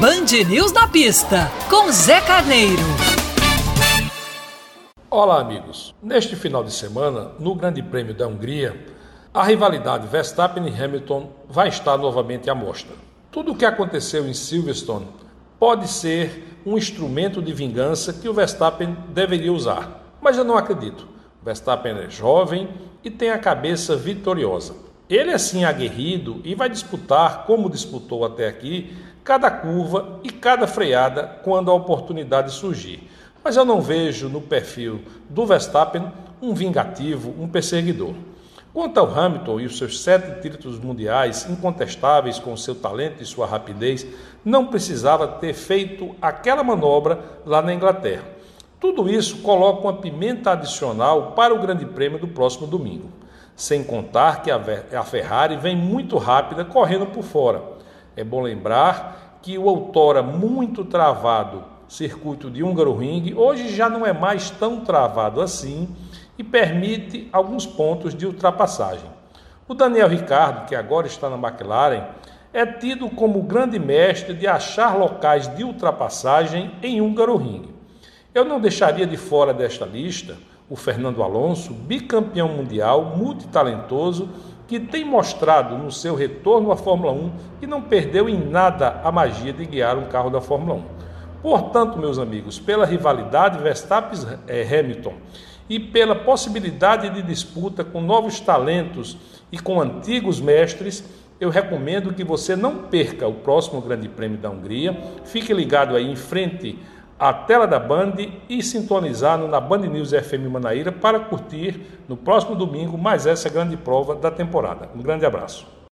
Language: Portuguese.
Band News na pista, com Zé Carneiro. Olá, amigos. Neste final de semana, no Grande Prêmio da Hungria, a rivalidade Verstappen e Hamilton vai estar novamente à mostra. Tudo o que aconteceu em Silverstone pode ser um instrumento de vingança que o Verstappen deveria usar, mas eu não acredito. Verstappen é jovem e tem a cabeça vitoriosa. Ele é sim aguerrido e vai disputar, como disputou até aqui, cada curva e cada freada quando a oportunidade surgir. Mas eu não vejo no perfil do Verstappen um vingativo, um perseguidor. Quanto ao Hamilton e os seus sete títulos mundiais incontestáveis com seu talento e sua rapidez, não precisava ter feito aquela manobra lá na Inglaterra. Tudo isso coloca uma pimenta adicional para o Grande Prêmio do próximo domingo. Sem contar que a Ferrari vem muito rápida correndo por fora. É bom lembrar que o outrora muito travado circuito de Húngaro Ring hoje já não é mais tão travado assim e permite alguns pontos de ultrapassagem. O Daniel Ricardo, que agora está na McLaren, é tido como grande mestre de achar locais de ultrapassagem em Húngaro Ring. Eu não deixaria de fora desta lista o Fernando Alonso, bicampeão mundial, multitalentoso, que tem mostrado no seu retorno à Fórmula 1 que não perdeu em nada a magia de guiar um carro da Fórmula 1. Portanto, meus amigos, pela rivalidade Verstappen-Hamilton e pela possibilidade de disputa com novos talentos e com antigos mestres, eu recomendo que você não perca o próximo Grande Prêmio da Hungria. Fique ligado aí em frente a tela da Band e sintonizar na Band News FM Manaíra para curtir no próximo domingo mais essa grande prova da temporada. Um grande abraço.